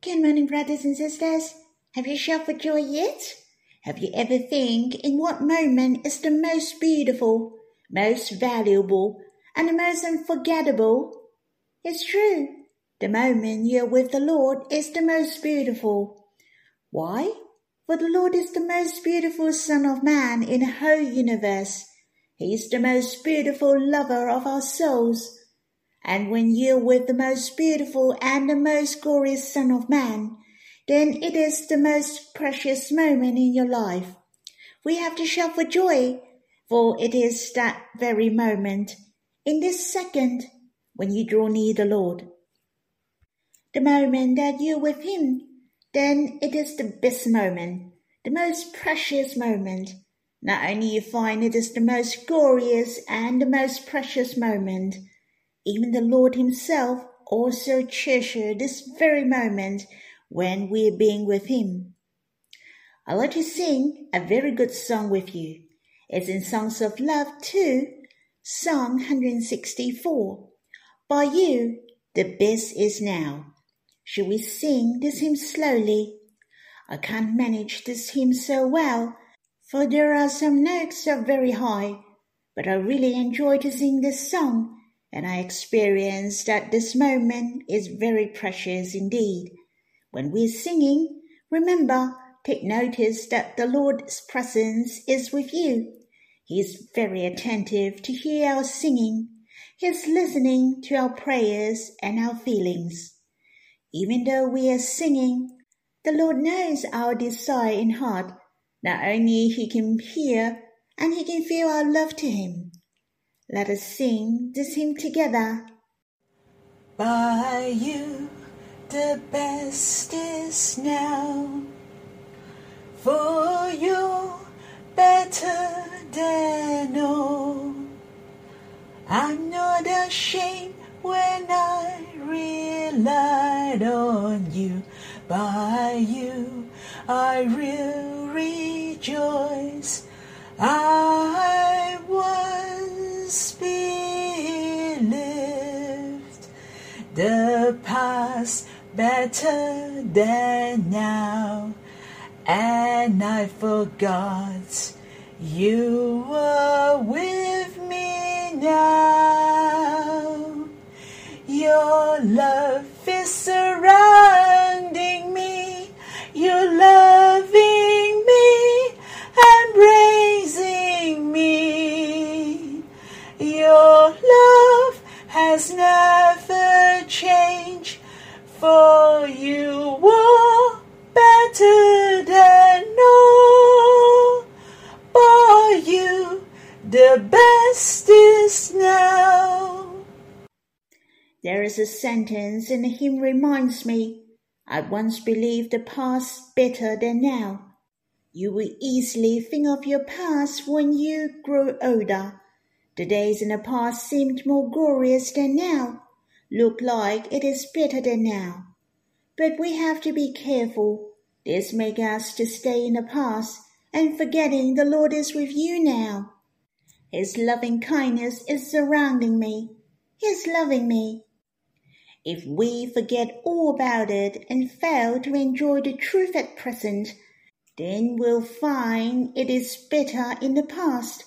Good morning, brothers and sisters. Have you shouted for joy yet? Have you ever think in what moment is the most beautiful, most valuable, and the most unforgettable? It's true. The moment you're with the Lord is the most beautiful. Why? For the Lord is the most beautiful Son of Man in the whole universe. He is the most beautiful lover of our souls. And when you're with the most beautiful and the most glorious Son of Man, then it is the most precious moment in your life. We have to shout for joy, for it is that very moment, in this second, when you draw near the Lord. The moment that you're with Him, then it is the best moment, the most precious moment. Not only you find it is the most glorious and the most precious moment, even the Lord Himself also cherishes this very moment when we're being with Him. I'd like to sing a very good song with you. It's in Songs of Love 2, Song 164. By you, the best is now. Should we sing this hymn slowly? I can't manage this hymn so well, for there are some notes are very high, but I really enjoy to sing this song and I experience that this moment is very precious indeed. When we're singing, remember, take notice that the Lord's presence is with you. He is very attentive to hear our singing. He is listening to our prayers and our feelings. Even though we are singing, the Lord knows our desire in heart. Not only He can hear, and He can feel our love to Him. Let us sing this hymn together. By you, the best is now. For you, better than all. I'm not ashamed when I relied on you. By you, I will past better than now, and I forgot you were with me now. Your love is surrounding me. You're loving me and raising me. Your love has never changed, for you are better than all. By you, the best is now. There is a sentence in the hymn reminds me, I once believed the past better than now. You will easily think of your past when you grow older. The days in the past seemed more glorious than now, look like it is better than now. But we have to be careful. This makes us to stay in the past and forgetting the Lord is with you now. His loving kindness is surrounding me. He is loving me. If we forget all about it and fail to enjoy the truth at present, then we'll find it is better in the past.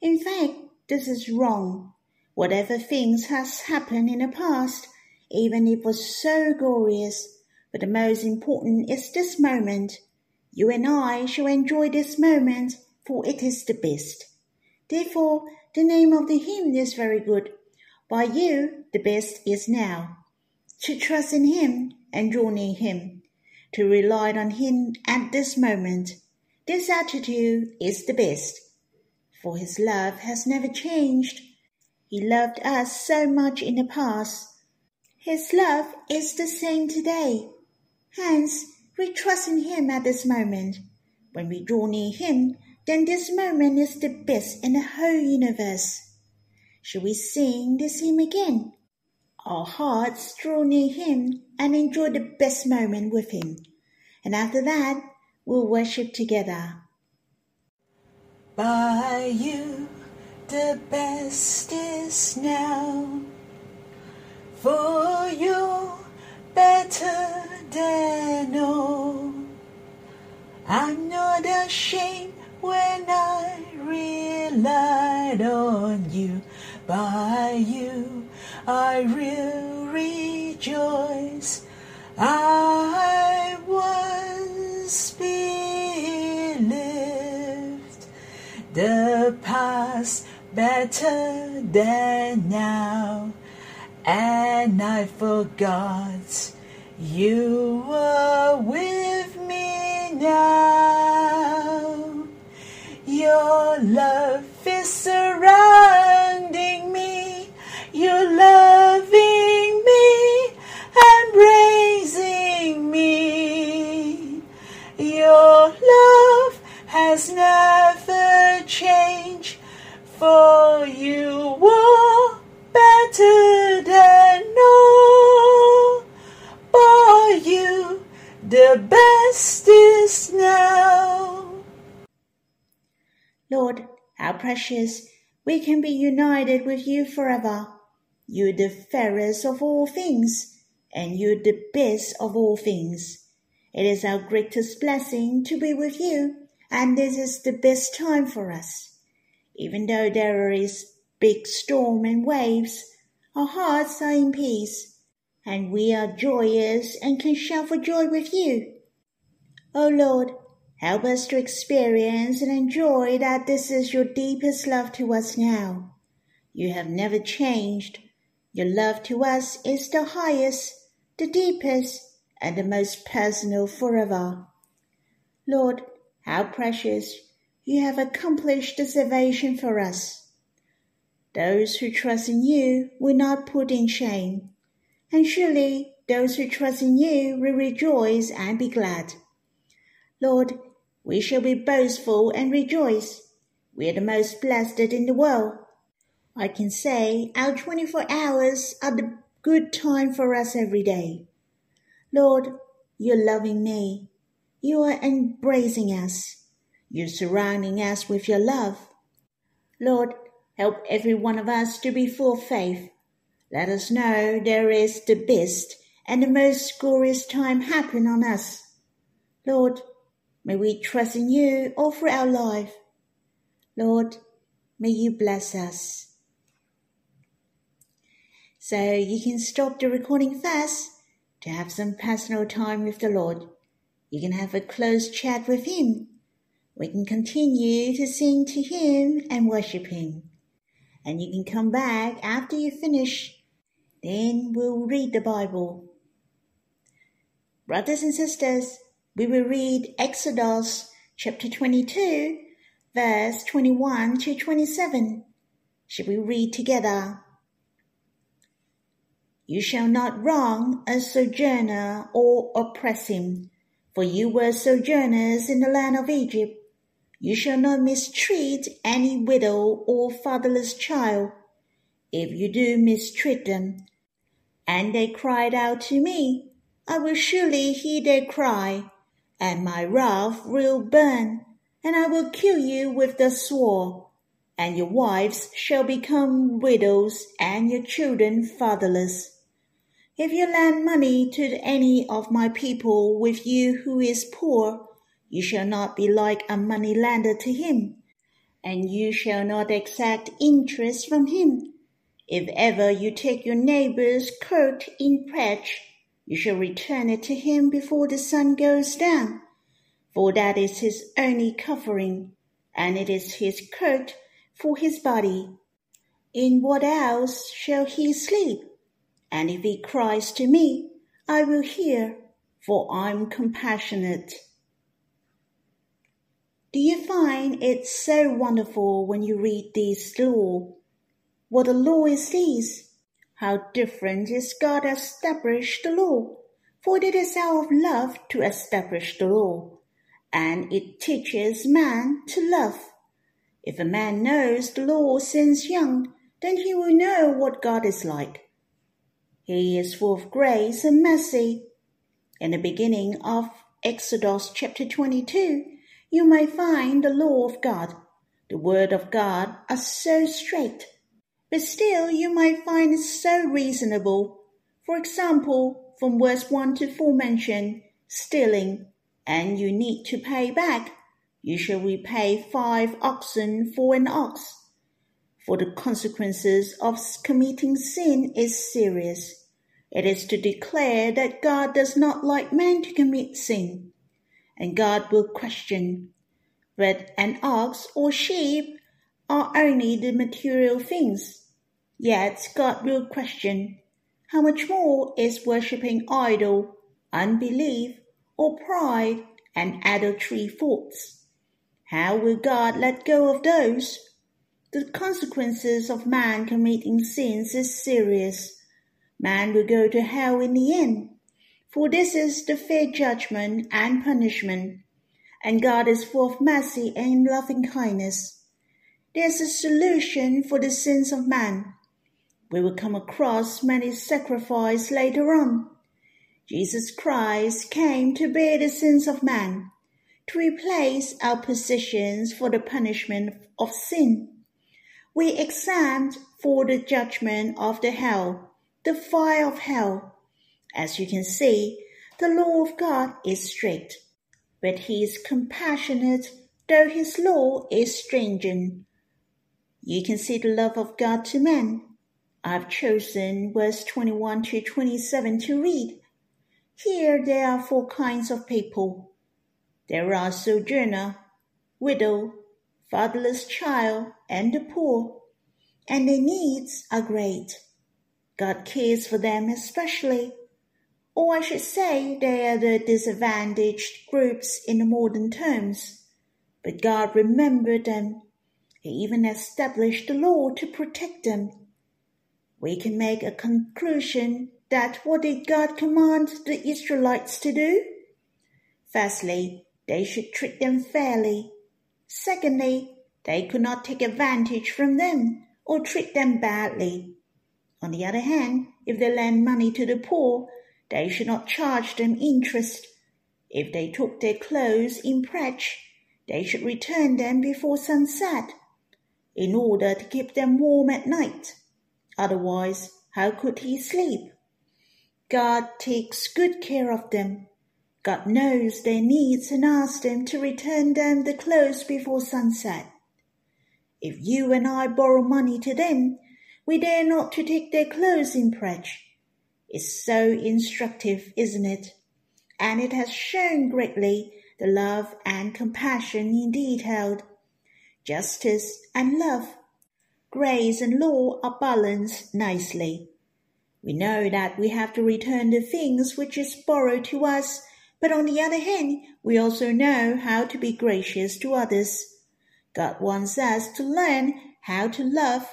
In fact, this is wrong. Whatever things has happened in the past, even if it was so glorious, but the most important is this moment. You and I shall enjoy this moment, for it is the best. Therefore, the name of the hymn is very good. By you, the best is now. To trust in Him and draw near Him. To rely on Him at this moment. This attitude is the best. For His love has never changed. He loved us so much in the past. His love is the same today. Hence, we trust in Him at this moment. When we draw near Him, then this moment is the best in the whole universe. Shall we sing this hymn again? Our hearts draw near Him and enjoy the best moment with Him. And after that, we'll worship together. By you, the best is now. For you, better know I'm not ashamed when I relied on you. By you I will rejoice. I was believed. The past better than now, and I forgot you were with me now. Your love is surrounding me. You're loving me and raising me. Your love has never changed, for you were better than all. For you, the best is now. Lord, how precious we can be united with you forever. You're the fairest of all things, and you're the best of all things. It is our greatest blessing to be with you, and this is the best time for us. Even though there is big storm and waves, our hearts are in peace, and we are joyous and can shout for joy with you. O Lord, help us to experience and enjoy that this is your deepest love to us now. You have never changed. Your love to us is the highest, the deepest, and the most personal forever. Lord, how precious you have accomplished the salvation for us. Those who trust in you will not put in shame, and surely those who trust in you will rejoice and be glad. Lord, we shall be boastful and rejoice. We are the most blessed in the world. I can say our 24 hours are the good time for us every day. Lord, you're loving me. You are embracing us. You're surrounding us with your love. Lord, help every one of us to be full of faith. Let us know there is the best and the most glorious time happen on us. Lord, may we trust in you all through our life. Lord, may you bless us. So you can stop the recording fast to have some personal time with the Lord. You can have a close chat with Him. We can continue to sing to Him and worship Him. And you can come back after you finish. Then we'll read the Bible. Brothers and sisters, we will read Exodus chapter 22, verse 21 to 27. Should we read together? You shall not wrong a sojourner or oppress him, for you were sojourners in the land of Egypt. You shall not mistreat any widow or fatherless child. If you do mistreat them, and they cried out to me, I will surely hear their cry, and my wrath will burn, and I will kill you with the sword, and your wives shall become widows, and your children fatherless. If you lend money to any of my people with you who is poor, you shall not be like a money lender to him, and you shall not exact interest from him. If ever you take your neighbor's coat in pledge, you shall return it to him before the sun goes down, for that is his only covering, and it is his coat for his body. In what else shall he sleep? And if he cries to me, I will hear, for I'm compassionate. Do you find it so wonderful when you read this law? What a law is this? How different is God established the law? For it is out of love to establish the law, and it teaches man to love. If a man knows the law since young, then he will know what God is like he is full of grace and mercy. In the beginning of Exodus chapter 22, you may find the law of God. The word of God are so straight, but still you might find it so reasonable. For example, from verse 1 to 4 mention stealing, and you need to pay back. You shall repay five oxen for an ox. For the consequences of committing sin is serious. It is to declare that God does not like man to commit sin. And God will question, but an ox or sheep are only the material things. Yet God will question, how much more is worshipping idol, unbelief, or pride and adultery faults? How will God let go of those? The consequences of man committing sins is serious. Man will go to hell in the end, for this is the fair judgment and punishment, and God is full of mercy and loving kindness. There's a solution for the sins of man we will come across many sacrifices later on. Jesus Christ came to bear the sins of man, to replace our positions for the punishment of sin. We exempt for the judgment of the hell, the fire of hell. As you can see, the law of God is strict, but he is compassionate, though his law is stringent. You can see the love of God to men I've chosen verse 21 to 27 to read. Here there are four kinds of people. There are sojourner, widow, fatherless child, and the poor, and their needs are great. God cares for them especially. Or I should say they are the disadvantaged groups in the modern terms. But God remembered them. He even established the law to protect them we can make a conclusion that what did God command the Israelites to do? Firstly, they should treat them fairly. Secondly, they could not take advantage from them or treat them badly. On the other hand, if they lend money to the poor, they should not charge them interest. If they took their clothes in pledge, they should return them before sunset, in order to keep them warm at night. Otherwise, how could he sleep? God takes good care of them. God knows their needs and asks them to return them the clothes before sunset. If you and I borrow money to them, we dare not to take their clothes in pledge. It's so instructive, isn't it? And it has shown greatly the love and compassion in detail, justice and love grace and law are balanced nicely. We know that we have to return the things which is borrowed to us, but on the other hand, we also know how to be gracious to others. God wants us to learn how to love,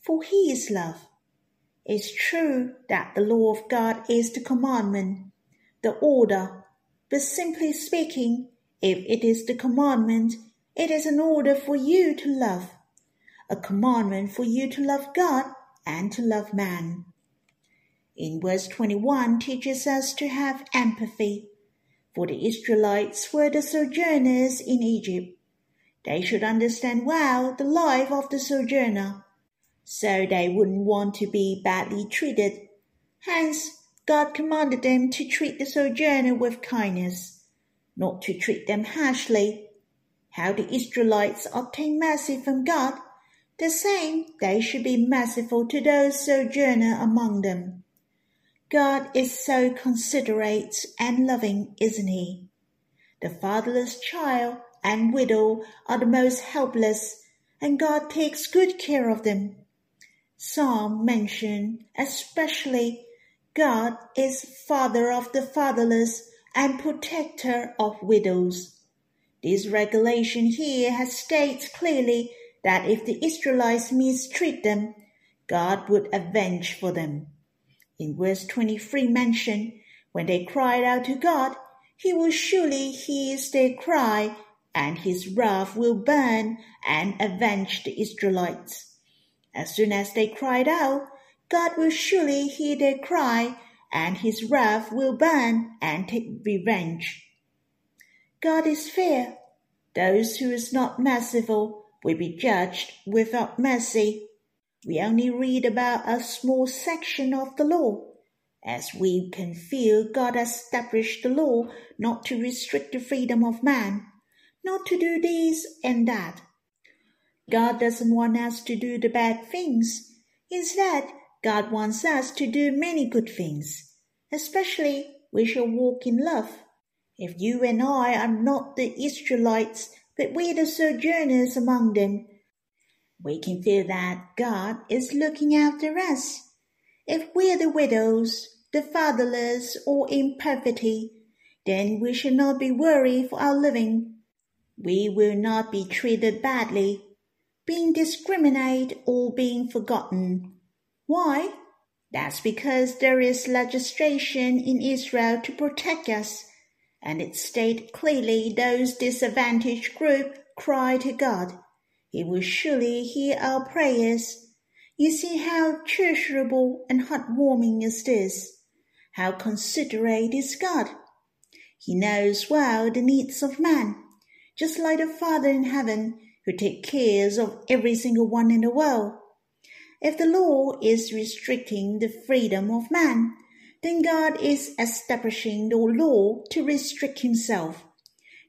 for He is love. It's true that the law of God is the commandment, the order, but simply speaking, if it is the commandment, it is an order for you to love a commandment for you to love God and to love man. In verse 21 teaches us to have empathy, for the Israelites were the sojourners in Egypt. They should understand well the life of the sojourner, so they wouldn't want to be badly treated. Hence, God commanded them to treat the sojourner with kindness, not to treat them harshly. How the Israelites obtain mercy from God the same, they should be merciful to those sojourner among them. God is so considerate and loving, isn't he? The fatherless child and widow are the most helpless, and God takes good care of them. Psalm mention especially God is father of the fatherless and protector of widows. This regulation here has states clearly that if the Israelites mistreat them, God would avenge for them. In verse 23 mention, when they cried out to God, he will surely hear their cry, and his wrath will burn and avenge the Israelites. As soon as they cried out, God will surely hear their cry, and his wrath will burn and take revenge. God is fair. Those who is not merciful will be judged without mercy. We only read about a small section of the law, as we can feel God established the law not to restrict the freedom of man, not to do this and that. God doesn't want us to do the bad things. Instead, God wants us to do many good things. Especially, we shall walk in love. If you and I are not the Israelites, but we are the sojourners among them, we can feel that God is looking after us. If we are the widows, the fatherless, or in poverty, then we shall not be worried for our living. We will not be treated badly, being discriminated, or being forgotten. Why? That's because there is legislation in Israel to protect us, and it states clearly those disadvantaged group cry to God. He will surely hear our prayers. You see how treasurable and heartwarming is this. How considerate is God! He knows well the needs of man, just like the Father in heaven who take cares of every single one in the world. If the law is restricting the freedom of man, then God is establishing the law to restrict himself,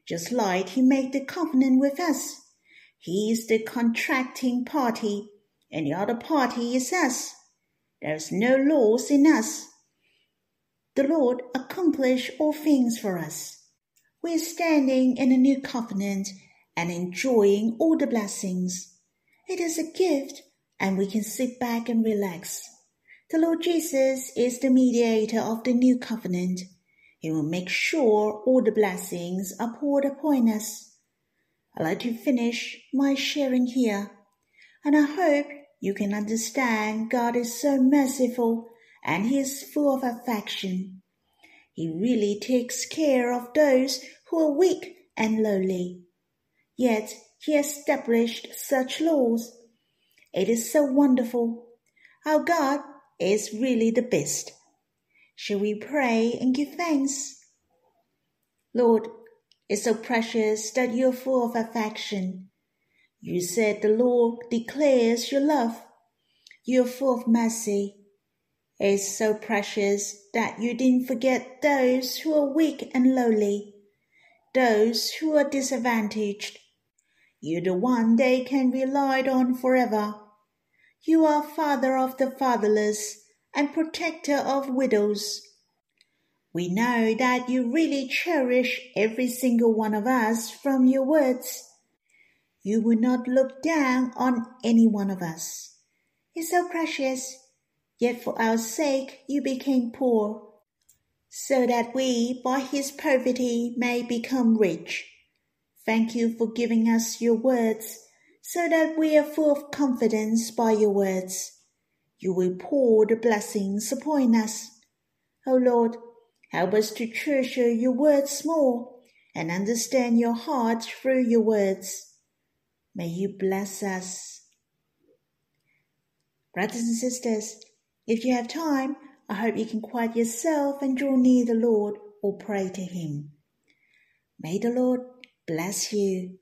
just like he made the covenant with us. He is the contracting party, and the other party is us. There is no laws in us the Lord accomplished all things for us. We are standing in a new covenant and enjoying all the blessings. It is a gift, and we can sit back and relax. The Lord Jesus is the mediator of the new covenant. He will make sure all the blessings are poured upon us. I'd like to finish my sharing here, and I hope you can understand God is so merciful and he is full of affection. He really takes care of those who are weak and lowly. Yet he established such laws. It is so wonderful. Our God is really the best. Shall we pray and give thanks? Lord, it's so precious that you are full of affection. You said the Lord declares your love. You are full of mercy It's so precious that you didn't forget those who are weak and lowly, those who are disadvantaged. You're the one they can rely on forever. You are father of the fatherless and protector of widows. We know that you really cherish every single one of us from your words. You will not look down on any one of us. It's so precious Yet for our sake you became poor, so that we by his poverty may become rich. Thank you for giving us your words, so that we are full of confidence by your words. You will pour the blessings upon us. O Lord, help us to treasure your words more and understand your heart through your words. May you bless us. Brothers and sisters, if you have time, I hope you can quiet yourself and draw near the Lord or pray to Him. May the Lord bless you.